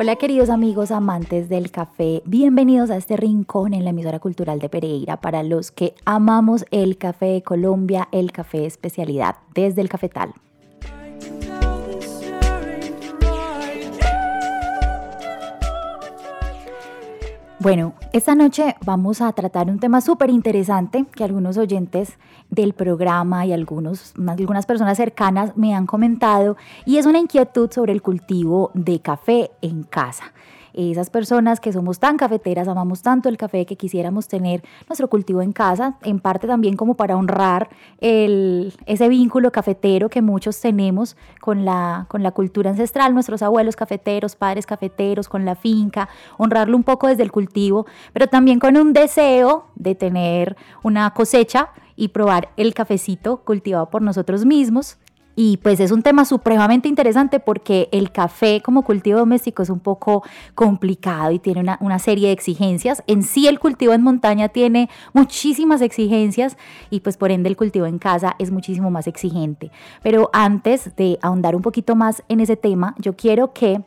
Hola queridos amigos amantes del café, bienvenidos a este rincón en la emisora cultural de Pereira para los que amamos el café de Colombia, el café especialidad desde el cafetal. Bueno, esta noche vamos a tratar un tema súper interesante que algunos oyentes del programa y algunos, algunas personas cercanas me han comentado y es una inquietud sobre el cultivo de café en casa esas personas que somos tan cafeteras, amamos tanto el café que quisiéramos tener nuestro cultivo en casa, en parte también como para honrar el, ese vínculo cafetero que muchos tenemos con la, con la cultura ancestral, nuestros abuelos cafeteros, padres cafeteros, con la finca, honrarlo un poco desde el cultivo, pero también con un deseo de tener una cosecha y probar el cafecito cultivado por nosotros mismos y pues es un tema supremamente interesante porque el café como cultivo doméstico es un poco complicado y tiene una, serie de exigencias. En sí el cultivo en montaña tiene muchísimas exigencias y pues por ende el cultivo en casa es muchísimo más exigente. Pero antes de ahondar un poquito más en ese tema, yo quiero que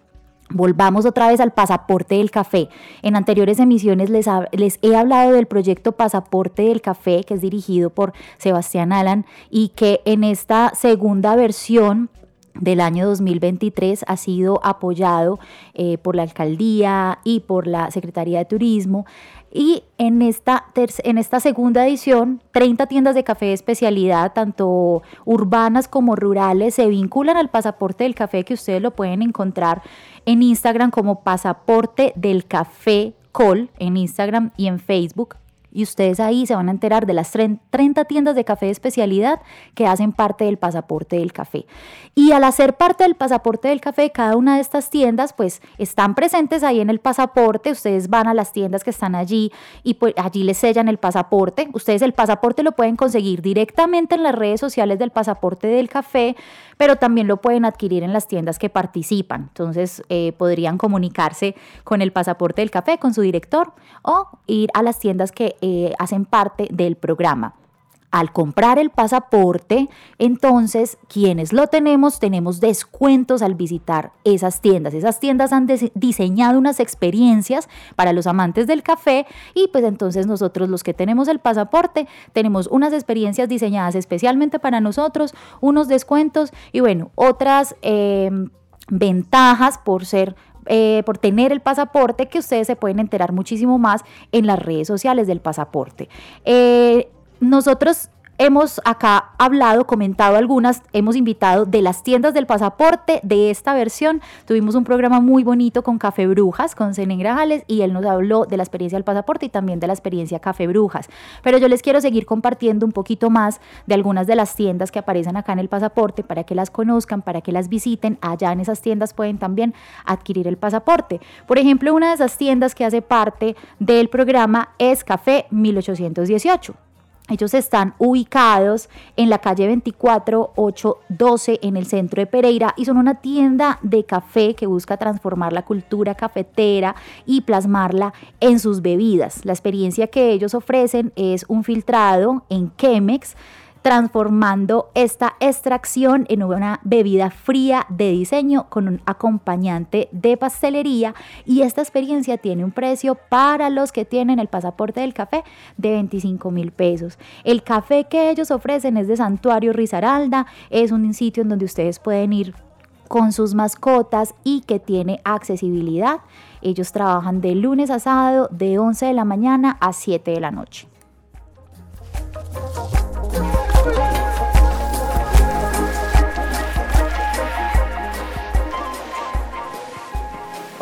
Volvamos otra vez al pasaporte del café. En anteriores emisiones les, les, he hablado del proyecto Pasaporte del Café, que es dirigido por Sebastián Alan y que en esta segunda versión del año 2023 ha sido apoyado eh, por la alcaldía y por la Secretaría de Turismo. Y en esta, en esta segunda edición, 30 tiendas de café de especialidad, tanto urbanas como rurales, se vinculan al pasaporte del café que ustedes lo pueden encontrar en Instagram como pasaporte del café Col en Instagram y en Facebook y ustedes ahí se van a enterar de las 30 tiendas de café de especialidad que hacen parte del pasaporte del café. Y al hacer parte del pasaporte del café, cada una de estas tiendas pues están presentes ahí en el pasaporte, ustedes van a las tiendas que están allí y pues allí les sellan el pasaporte. Ustedes el pasaporte lo pueden conseguir directamente en las redes sociales del pasaporte del café, pero también lo pueden adquirir en las tiendas que participan. Entonces eh, podrían comunicarse con el pasaporte del café, con su director o ir a las tiendas que eh, hacen parte del programa. Al comprar el pasaporte, entonces quienes lo tenemos tenemos descuentos al visitar esas tiendas. Esas tiendas han diseñado unas experiencias para los amantes del café y pues entonces nosotros los que tenemos el pasaporte tenemos unas experiencias diseñadas especialmente para nosotros, unos descuentos y bueno, otras em, ventajas por ser eh, por tener el pasaporte que ustedes se pueden enterar muchísimo más en las redes sociales del pasaporte. Eh, nosotros hemos acá hablado, comentado algunas, hemos invitado de las tiendas del pasaporte de esta versión. Tuvimos un programa muy bonito con Café Brujas, con Zen Grajales, y él nos habló de la experiencia del pasaporte y también de la experiencia Café Brujas. Pero yo les quiero seguir compartiendo un poquito más de algunas de las tiendas que aparecen acá en el pasaporte para que las conozcan, para que las visiten. Allá en esas tiendas pueden también adquirir el pasaporte. Por ejemplo, una de esas tiendas que hace parte del programa es Café 1818. Ellos están ubicados en la calle 24812 en el centro de Pereira y son una tienda de café que busca transformar la cultura cafetera y plasmarla en sus bebidas. La experiencia que ellos ofrecen es un filtrado en Chemex transformando esta extracción en una bebida fría de diseño con un acompañante de pastelería y esta experiencia tiene un precio para los que tienen el pasaporte del café de 25 mil pesos. El café que ellos ofrecen es de Santuario Risaralda, es un sitio en donde ustedes pueden ir con sus mascotas y que tiene accesibilidad. Ellos trabajan de lunes a sábado de 11 de la mañana a 7 de la noche.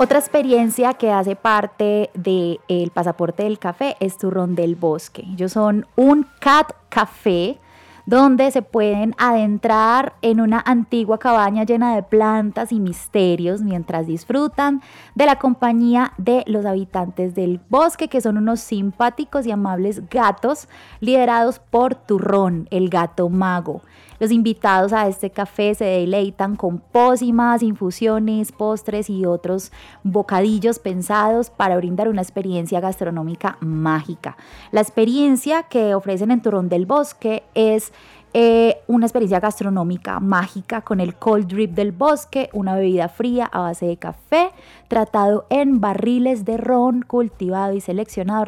Otra experiencia que hace parte del pasaporte del café es Turrón del Bosque. Ellos son un cat café donde se pueden adentrar en una antigua cabaña llena de plantas y misterios mientras disfrutan de la compañía de los habitantes del bosque, que son unos simpáticos y amables gatos liderados por Turrón, el gato mago. Los invitados a este café se deleitan con pócimas, infusiones, postres y otros bocadillos pensados para brindar una experiencia gastronómica mágica. La experiencia que ofrecen en Turrón del Bosque es eh, una experiencia gastronómica mágica con el cold drip del bosque, una bebida fría a base de café, tratado en barriles de ron, cultivado y seleccionado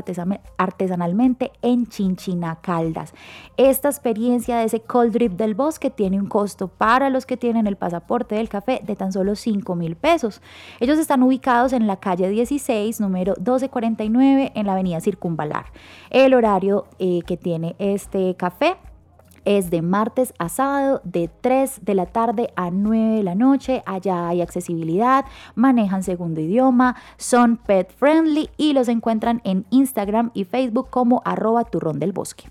artesanalmente en Chinchina Caldas. Esta experiencia de ese cold drip del bosque tiene un costo para los que tienen el pasaporte del café de tan solo 5 mil pesos. Ellos están ubicados en la calle 16, número 1249, en la avenida Circunvalar. El horario eh, que tiene este café es de martes a sábado de 3 de la tarde a 9 de la noche. Allá hay accesibilidad, manejan segundo idioma, son pet friendly y los encuentran en Instagram y Facebook como arroba turrón del bosque.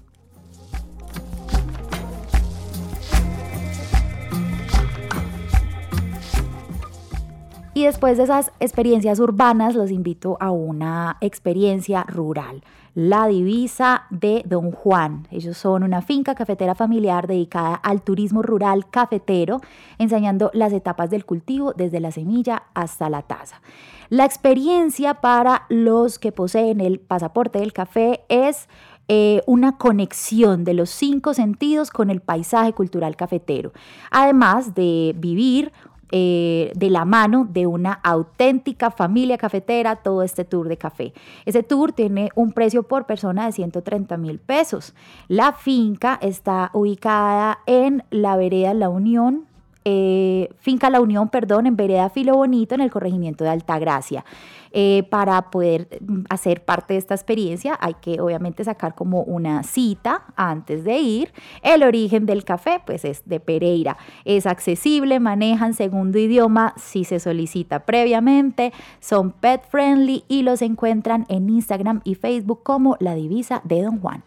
Y después de esas experiencias urbanas, los invito a una experiencia rural la divisa de Don Juan. Ellos son una finca cafetera familiar dedicada al turismo rural cafetero, enseñando las etapas del cultivo desde la semilla hasta la taza. La experiencia para los que poseen el pasaporte del café es eh, una conexión de los cinco sentidos con el paisaje cultural cafetero, además de vivir eh, de la mano de una auténtica familia cafetera todo este tour de café. Ese tour tiene un precio por persona de 130 mil pesos. La finca está ubicada en la vereda La Unión, eh, Finca La Unión, perdón, en Vereda Filo Bonito, en el corregimiento de Altagracia. Eh, para poder mm, hacer parte de esta experiencia hay que obviamente sacar como una cita antes de ir. El origen del café pues es de Pereira. Es accesible, manejan segundo idioma si se solicita previamente, son pet friendly y los encuentran en Instagram y Facebook como La Divisa de Don Juan.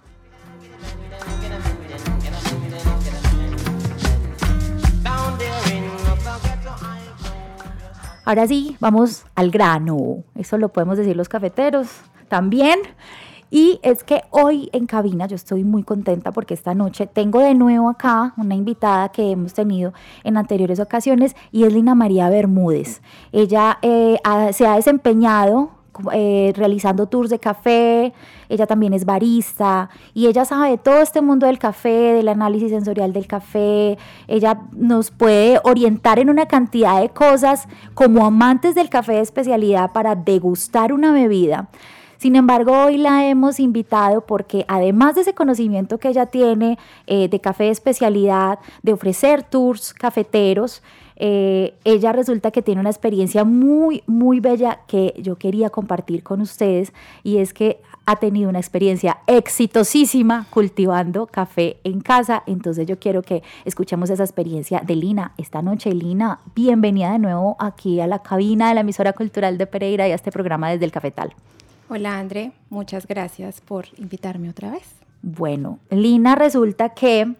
Ahora sí, vamos al grano. Eso lo podemos decir los cafeteros también. Y es que hoy en cabina yo estoy muy contenta porque esta noche tengo de nuevo acá una invitada que hemos tenido en anteriores ocasiones y es Lina María Bermúdez. Ella eh, se ha desempeñado eh, realizando tours de café, ella también es barista y ella sabe de todo este mundo del café, del análisis sensorial del café, ella nos puede orientar en una cantidad de cosas como amantes del café de especialidad para degustar una bebida. Sin embargo, hoy la hemos invitado porque además de ese conocimiento que ella tiene eh, de café de especialidad, de ofrecer tours cafeteros, eh, ella resulta que tiene una experiencia muy, muy bella que yo quería compartir con ustedes y es que ha tenido una experiencia exitosísima cultivando café en casa. Entonces yo quiero que escuchemos esa experiencia de Lina esta noche. Lina, bienvenida de nuevo aquí a la cabina de la emisora cultural de Pereira y a este programa desde el Cafetal. Hola André, muchas gracias por invitarme otra vez. Bueno, Lina resulta que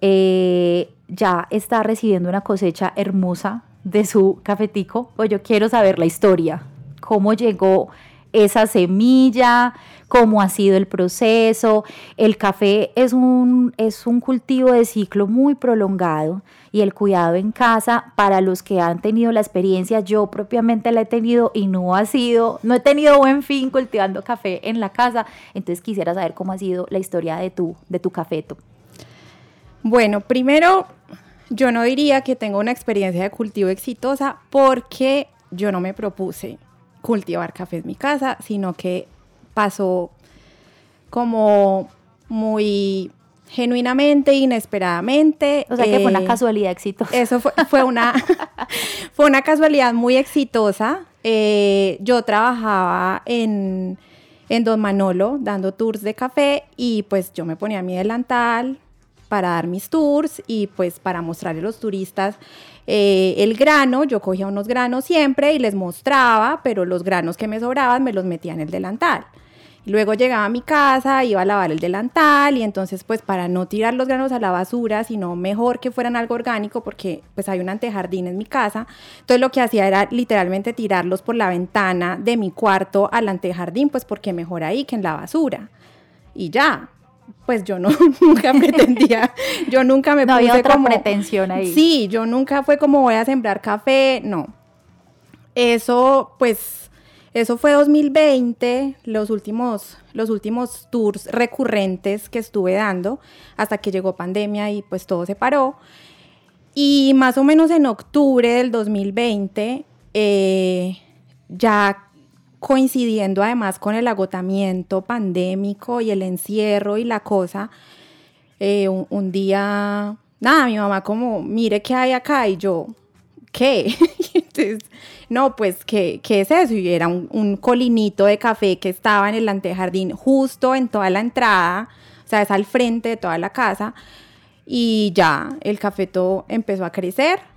eh, ya está recibiendo una cosecha hermosa de su cafetico, pues yo quiero saber la historia, cómo llegó esa semilla, cómo ha sido el proceso. El café es un, es un cultivo de ciclo muy prolongado y el cuidado en casa para los que han tenido la experiencia, yo propiamente la he tenido y no ha sido, no he tenido buen fin cultivando café en la casa. Entonces quisiera saber cómo ha sido la historia de tu, de tu cafeto. Bueno, primero, yo no diría que tengo una experiencia de cultivo exitosa porque yo no me propuse cultivar café en mi casa, sino que pasó como muy genuinamente, inesperadamente. O sea que fue una eh, casualidad exitosa. Eso fue, una, fue una casualidad muy exitosa. Eh, yo trabajaba en, en Don Manolo dando tours de café y pues yo me ponía mi delantal, para dar mis tours y pues para mostrarle a los turistas eh, el grano. Yo cogía unos granos siempre y les mostraba, pero los granos que me sobraban me los metía en el delantal. Luego llegaba a mi casa, iba a lavar el delantal y entonces pues para no tirar los granos a la basura, sino mejor que fueran algo orgánico porque pues hay un antejardín en mi casa, entonces lo que hacía era literalmente tirarlos por la ventana de mi cuarto al antejardín pues porque mejor ahí que en la basura. Y ya, pues yo no, nunca pretendía, yo nunca me no puse había otra como, pretensión ahí. Sí, yo nunca fue como voy a sembrar café, no. Eso, pues, eso fue 2020, los últimos, los últimos tours recurrentes que estuve dando, hasta que llegó pandemia y pues todo se paró. Y más o menos en octubre del 2020, eh, ya coincidiendo además con el agotamiento pandémico y el encierro y la cosa, eh, un, día, nada, mi mamá como, mire qué hay acá y yo, ¿qué? Entonces, no, pues, ¿qué, ¿qué, es eso? Y era un, un, colinito de café que estaba en el antejardín, justo en toda la entrada, o sea, es al frente de toda la casa, y ya el cafeto empezó a crecer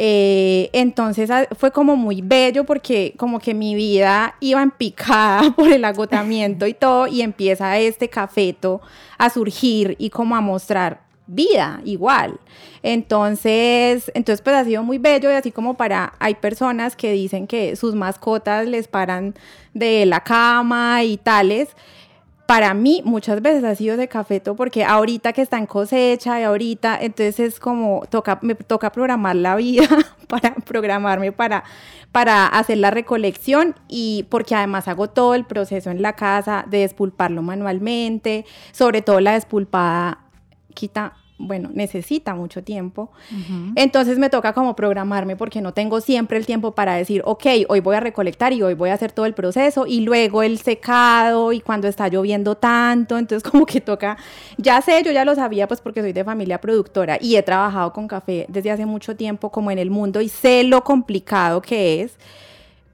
eh, entonces fue como muy bello porque como que mi vida iba en picada por el agotamiento y todo y empieza este cafeto a surgir y como a mostrar vida igual. Entonces, entonces pues ha sido muy bello y así como para, hay personas que dicen que sus mascotas les paran de la cama y tales para mí muchas veces ha sido de cafeto porque ahorita que está en cosecha y ahorita, entonces es como toca, me toca programar la vida para programarme para, para hacer la recolección y porque además hago todo el proceso en la casa de despulparlo manualmente, sobre todo la despulpada quita bueno, necesita mucho tiempo. Uh -huh. Entonces me toca como programarme porque no tengo siempre el tiempo para decir, ok, hoy voy a recolectar y hoy voy a hacer todo el proceso y luego el secado y cuando está lloviendo tanto, entonces como que toca, ya sé, yo ya lo sabía pues porque soy de familia productora y he trabajado con café desde hace mucho tiempo como en el mundo y sé lo complicado que es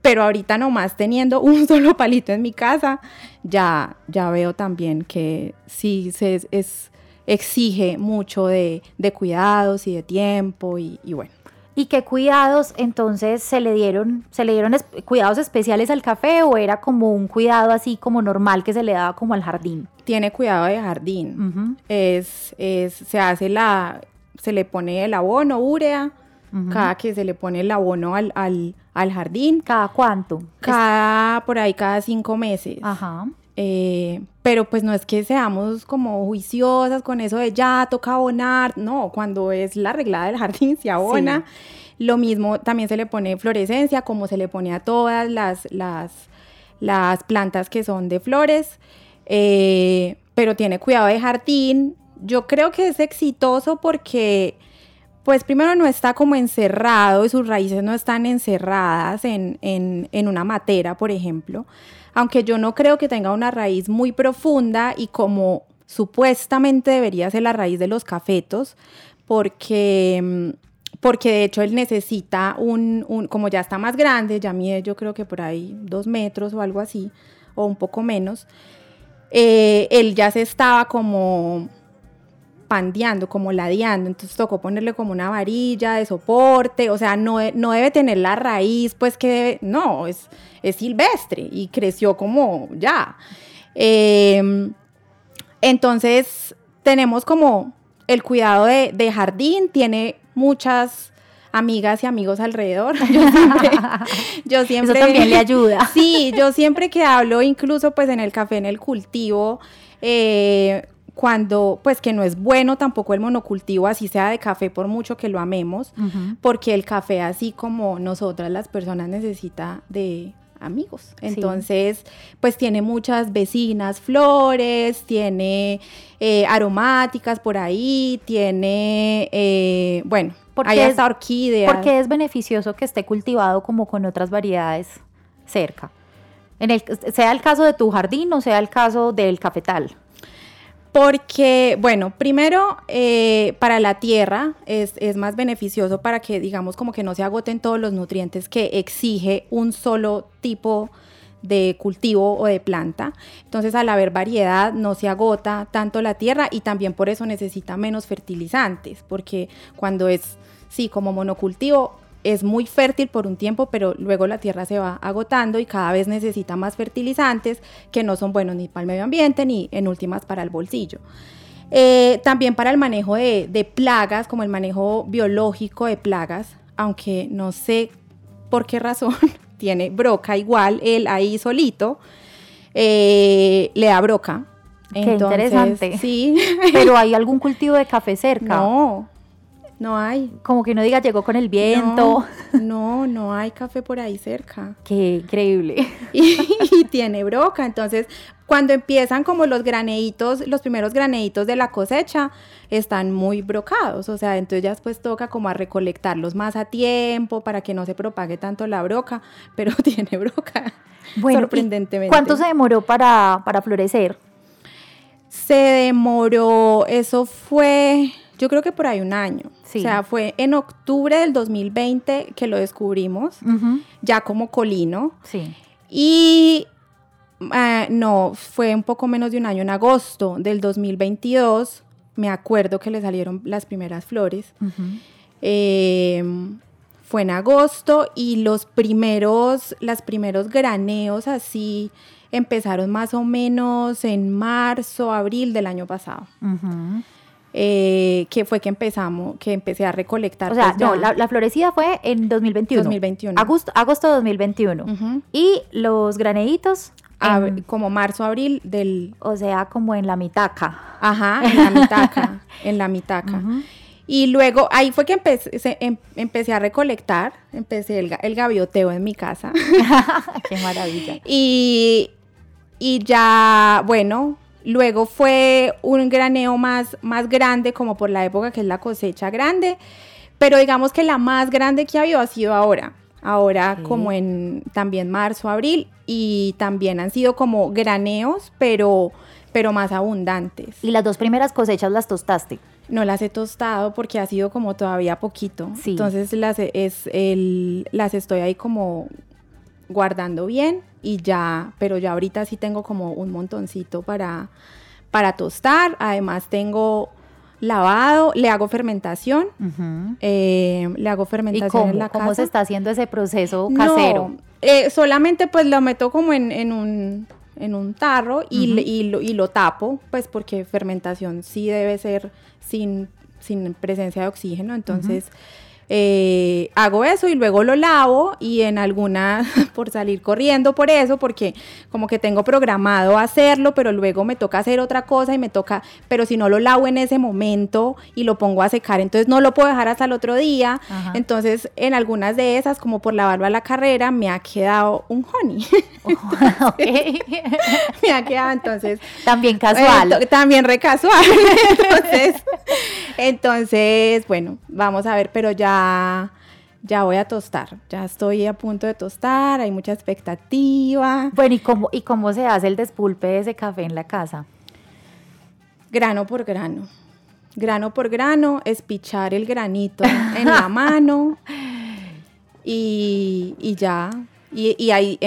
pero ahorita nomás teniendo un solo palito en mi casa, ya, ya veo también que sí se, es, exige mucho de, de, cuidados y de tiempo y, y, bueno. ¿Y qué cuidados entonces se le dieron? ¿Se le dieron es, cuidados especiales al café o era como un cuidado así como normal que se le daba como al jardín? Tiene cuidado de jardín. Uh -huh. es, es, se hace la, se le pone el abono, urea, uh -huh. cada que se le pone el abono al, al, al jardín. ¿Cada cuánto? Cada, por ahí cada cinco meses. Ajá. Eh, pero pues no es que seamos como juiciosas con eso de ya toca abonar, no, cuando es la reglada del jardín se abona. Sí. Lo mismo también se le pone florescencia, como se le pone a todas las, las, las plantas que son de flores, eh, pero tiene cuidado de jardín. Yo creo que es exitoso porque, pues primero no está como encerrado y sus raíces no están encerradas en, en, en una matera, por ejemplo aunque yo no creo que tenga una raíz muy profunda y como supuestamente debería ser la raíz de los cafetos, porque, porque de hecho él necesita un, un, como ya está más grande, ya mide yo creo que por ahí dos metros o algo así, o un poco menos, eh, él ya se estaba como pandeando, como ladeando, entonces tocó ponerle como una varilla de soporte, o sea, no, no debe tener la raíz, pues que debe, no, es, es silvestre y creció como ya. Eh, entonces, tenemos como el cuidado de, de, jardín, tiene muchas amigas y amigos alrededor. Yo siempre, yo siempre, Eso también le ayuda. Sí, yo siempre que hablo, incluso pues en el café, en el cultivo, eh, cuando, pues que no es bueno tampoco el monocultivo, así sea de café, por mucho que lo amemos, uh -huh. porque el café, así como nosotras las personas, necesita de amigos. Entonces, sí. pues tiene muchas vecinas, flores, tiene eh, aromáticas por ahí, tiene, eh, bueno, hay hasta orquídeas. ¿Por qué es beneficioso que esté cultivado como con otras variedades cerca? En el, sea el caso de tu jardín o sea el caso del cafetal. Porque, bueno, primero eh, para la tierra es, es, más beneficioso para que, digamos, como que no se agoten todos los nutrientes que exige un solo tipo de cultivo o de planta. Entonces al haber variedad no se agota tanto la tierra y también por eso necesita menos fertilizantes, porque cuando es, sí, como monocultivo es muy fértil por un tiempo, pero luego la tierra se va agotando y cada vez necesita más fertilizantes que no son buenos ni para el medio ambiente ni en últimas para el bolsillo. Eh, también para el manejo de, plagas, como el manejo biológico de plagas, aunque no sé por qué razón tiene broca igual, él ahí solito, eh, le da broca. Qué interesante. Sí. Pero ¿hay algún cultivo de café cerca? No, no hay. Como que no diga llegó con el viento. No, no, hay café por ahí cerca. Qué increíble. Y, tiene broca. Entonces, cuando empiezan como los graneitos, los primeros graneitos de la cosecha, están muy brocados. O sea, entonces ya después toca como a recolectarlos más a tiempo para que no se propague tanto la broca, pero tiene broca. Bueno, sorprendentemente. ¿Cuánto se demoró para, para florecer? Se demoró, eso fue yo creo que por ahí un año. O sea, fue en octubre del 2020 que lo descubrimos, ya como colino. Sí. Y eh, no, fue un poco menos de un año, en agosto del 2022, me acuerdo que le salieron las primeras flores. Em, fue en agosto y los primeros, los primeros graneos así empezaron más o menos en marzo, abril del año pasado. Eh, que fue que empezamos, que empecé a recolectar. O sea, pues, no, la, florecida fue en 2021. 2021. Agosto, agosto de 2021. Y los graneitos. como marzo, abril del... O sea, como en la mitaca. Ajá, en la mitaca, en la mitaca. Y luego ahí fue que empecé, em, empecé a recolectar, empecé el, el, gavioteo en mi casa. Qué maravilla. Y, y ya, bueno, Luego fue un graneo más, más grande, como por la época que es la cosecha grande, pero digamos que la más grande que ha habido ha sido ahora. Ahora como en también marzo, abril, y también han sido como graneos, pero, pero más abundantes. ¿Y las dos primeras cosechas las tostaste? No las he tostado porque ha sido como todavía poquito. Entonces las, es el, las estoy ahí como guardando bien y ya, pero ya ahorita sí tengo como un montoncito para, para tostar. Además tengo lavado, le hago fermentación, eh, le hago fermentación en la casa. ¿Cómo se está haciendo ese proceso casero? Eh, solamente pues lo meto como en, un, en un tarro y, y, lo, y, lo, tapo, pues porque fermentación sí debe ser sin, sin presencia de oxígeno, entonces... Eh, hago eso y luego lo lavo y en alguna, por salir corriendo por eso, porque como que tengo programado hacerlo, pero luego me toca hacer otra cosa y me toca, pero si no lo lavo en ese momento y lo pongo a secar, entonces no lo puedo dejar hasta el otro día. Entonces en algunas de esas, como por lavarlo a la carrera, me ha quedado un honey. me ha quedado entonces. También casual. Eh, también re casual. entonces, entonces, bueno, vamos a ver, pero ya ya, voy a tostar, ya estoy a punto de tostar, hay mucha expectativa. Bueno, ¿y cómo, ¿y cómo se hace el despulpe de ese café en la casa? Grano por grano. Grano por grano, espichar el granito en la mano y, ya. Y, ahí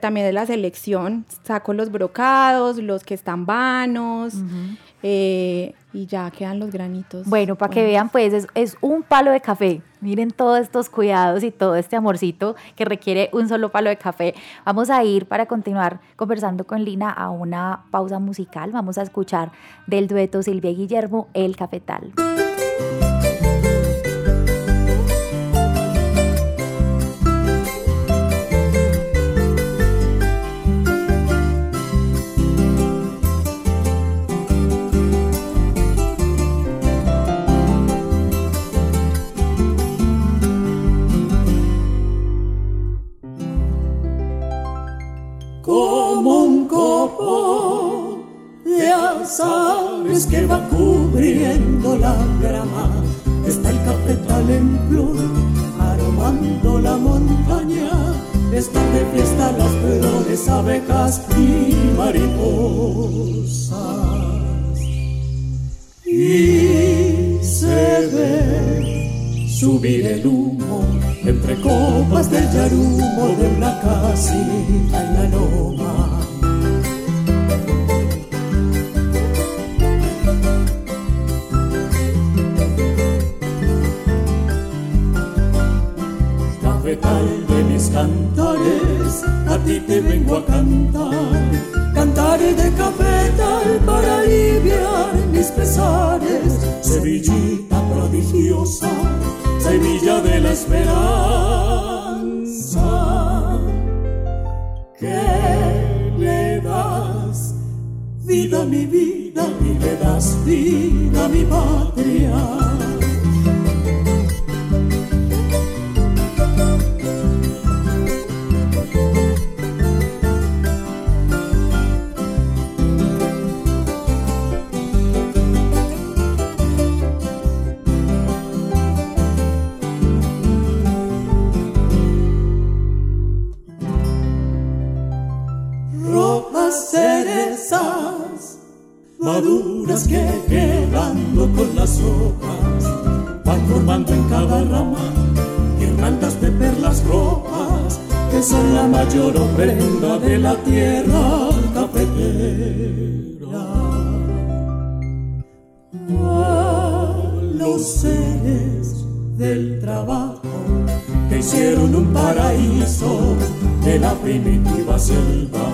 también de la selección, saco los brocados, los que están vanos, eh, y ya quedan los granitos. Bueno, para que vean, pues es, un palo de café. Miren todos estos cuidados y todo este amorcito que requiere un solo palo de café. Vamos a ir para continuar conversando con Lina a una pausa musical. Vamos a escuchar del dueto Silvia Guillermo, El Cafetal. Sabes que va cubriendo la grama, está el cafetal en flor, aromando la montaña, están de fiesta las flores, abejas y mariposas. Y se ve subir el humo entre copas de yarumo de una casita en la loma. Cantares, a ti te vengo a cantar. Cantaré de cafetal para aliviar mis pesares, Sevillita prodigiosa semilla de la esperanza que le das vida a mi vida y le das vida a mi patria. A los seres del trabajo que hicieron un paraíso de la primitiva selva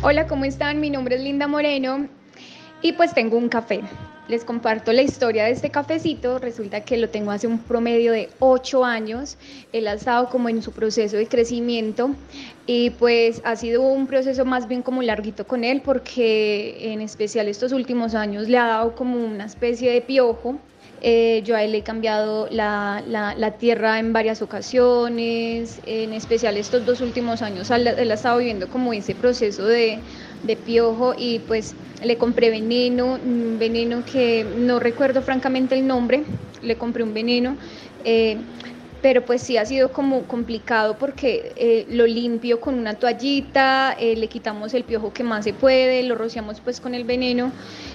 Hola, ¿cómo están? Mi nombre es Linda Moreno y pues tengo un café. Les comparto la historia de este cafecito. Resulta que lo tengo hace un promedio de 8 años. Él ha estado como en su proceso de crecimiento y pues ha sido un proceso más bien como larguito con él porque en especial estos últimos años le ha dado como una especie de piojo eh, yo a él he cambiado la, tierra en varias ocasiones, en especial estos dos últimos años. Él, ha estado viviendo como ese proceso de, de, piojo y pues le compré veneno, un veneno que no recuerdo francamente el nombre, le compré un veneno. Eh, pero pues sí ha sido como complicado porque eh, lo limpio con una toallita, eh, le quitamos el piojo que más se puede, lo rociamos pues con el veneno,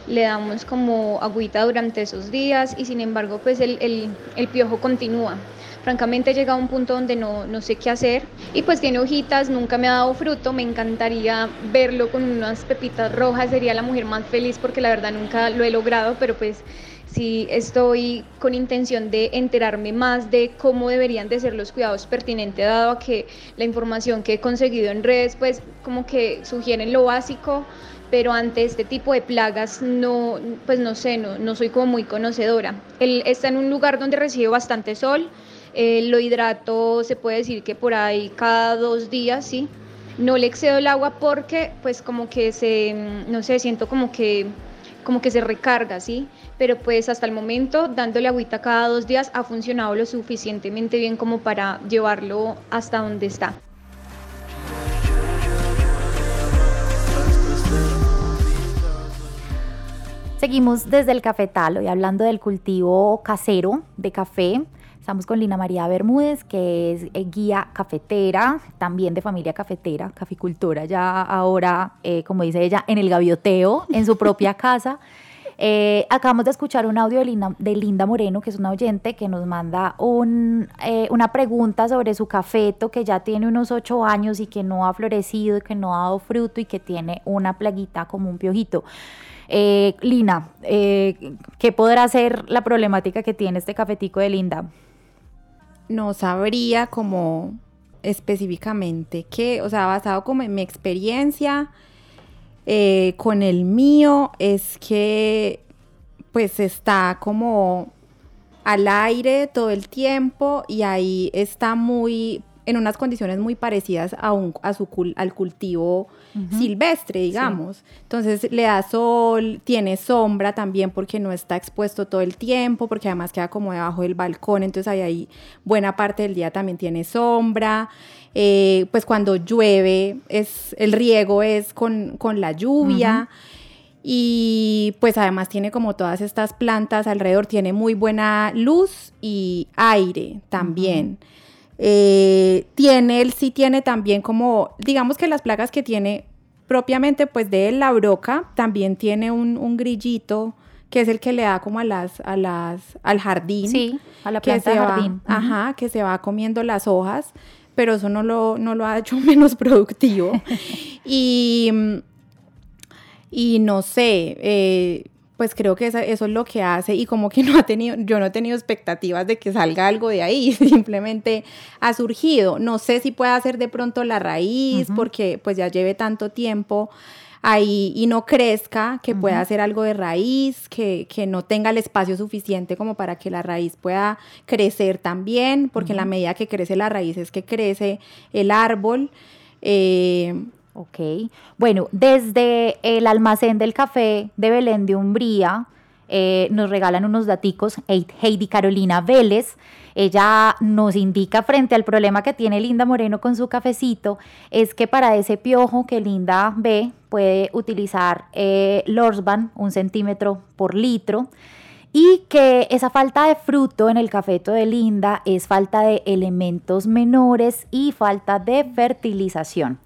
le damos como agüita durante esos días y sin embargo pues el, el, el piojo continúa. Francamente he llegado a un punto donde no, no, sé qué hacer y pues tiene hojitas, nunca me ha dado fruto, me encantaría verlo con unas pepitas rojas, sería la mujer más feliz porque la verdad nunca lo he logrado, pero pues sí estoy con intención de enterarme más de cómo deberían de ser los cuidados pertinentes, dado a que la información que he conseguido en redes, pues como que sugieren lo básico, pero ante este tipo de plagas no, pues no sé, no, no soy como muy conocedora. Él está en un lugar donde recibe bastante sol, eh, lo hidrato, se puede decir que por ahí cada dos días, sí. No le excedo el agua porque pues como que se, no sé, siento como que como que se recarga, ¿sí? Pero pues hasta el momento, dándole agüita cada dos días, ha funcionado lo suficientemente bien como para llevarlo hasta donde está. Seguimos desde el cafetal, hoy hablando del cultivo casero de café. Estamos con Lina María Bermúdez, que es eh, guía cafetera, también de familia cafetera, caficultora, ya ahora, eh, como dice ella, en el gavioteo, en su propia casa. Eh, acabamos de escuchar un audio de Linda, Moreno, que es una oyente que nos manda un, una pregunta sobre su cafeto que ya tiene unos ocho años y que no ha florecido y que no ha dado fruto y que tiene una plaguita como un piojito. Lina, ¿qué podrá ser la problemática que tiene este cafetico de Linda? no sabría como específicamente qué, o sea, basado como en mi experiencia eh, con el mío, es que pues está como al aire todo el tiempo y ahí está muy en unas condiciones muy parecidas a, un, a su, al cultivo silvestre, digamos. Entonces le da sol, tiene sombra también porque no está expuesto todo el tiempo, porque además queda como debajo del balcón, entonces ahí, ahí buena parte del día también tiene sombra. Eh, pues cuando llueve, es, el riego es con, la lluvia. Y pues además tiene como todas estas plantas alrededor, tiene muy buena luz y aire también. Eh, tiene, él sí tiene también como, digamos que las plagas que tiene propiamente pues de la broca, también tiene un, grillito que es el que le da como a las, a las, al jardín. Sí, a la planta de jardín. Ajá, que se va comiendo las hojas, pero eso no lo, no lo ha hecho menos productivo. y y no sé, eh, pues creo que eso, es lo que hace y como que no ha tenido, yo no he tenido expectativas de que salga algo de ahí, simplemente ha surgido. No sé si puede hacer de pronto la raíz porque pues ya lleve tanto tiempo ahí y no crezca, que pueda hacer algo de raíz, que, que, no tenga el espacio suficiente como para que la raíz pueda crecer también, porque en la medida que crece la raíz es que crece el árbol. Eh, Ok. Bueno, desde el almacén del café de Belén de Umbría eh, nos regalan unos daticos Heidi Carolina Vélez. Ella nos indica frente al problema que tiene Linda Moreno con su cafecito, es que para ese piojo que Linda ve puede utilizar eh, Lorsban, un centímetro por litro y que esa falta de fruto en el cafeto de Linda es falta de elementos menores y falta de fertilización.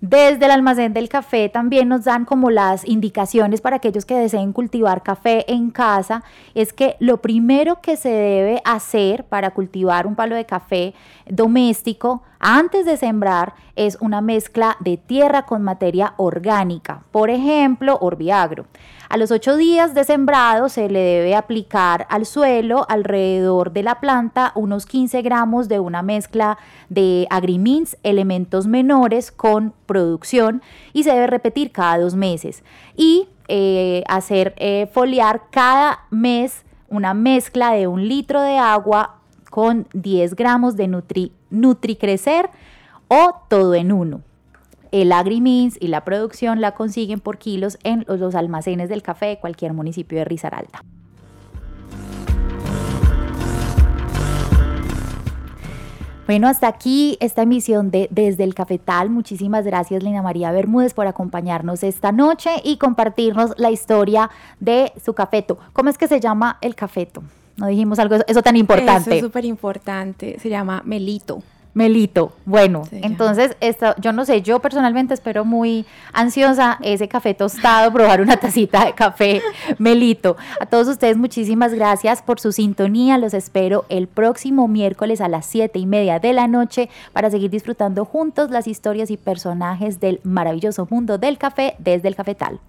Desde el almacén del café también nos dan como las indicaciones para aquellos que deseen cultivar café en casa. Es que lo primero que se debe hacer para cultivar un palo de café doméstico antes de sembrar es una mezcla de tierra con materia orgánica, por ejemplo, Orbiagro. A los ocho días de sembrado se le debe aplicar al suelo alrededor de la planta unos 15 gramos de una mezcla de agrimins, elementos menores con producción y se debe repetir cada dos meses. Y eh, hacer eh, foliar cada mes una mezcla de un litro de agua con 10 gramos de nutri, o todo en uno. El Agrimins y la producción la consiguen por kilos en los almacenes del café de cualquier municipio de Risaralda. Bueno, hasta aquí esta emisión de Desde el Cafetal. Muchísimas gracias, Lina María Bermúdez, por acompañarnos esta noche y compartirnos la historia de su cafeto. ¿Cómo es que se llama el cafeto? No dijimos algo eso tan importante. Eso es súper importante. Se llama Melito. Melito. Bueno, entonces, esto, yo no sé, yo personalmente espero muy ansiosa ese café tostado, probar una tacita de café Melito. A todos ustedes, muchísimas gracias por su sintonía. Los espero el próximo miércoles a las siete y media de la noche para seguir disfrutando juntos las historias y personajes del maravilloso mundo del café desde el cafetal.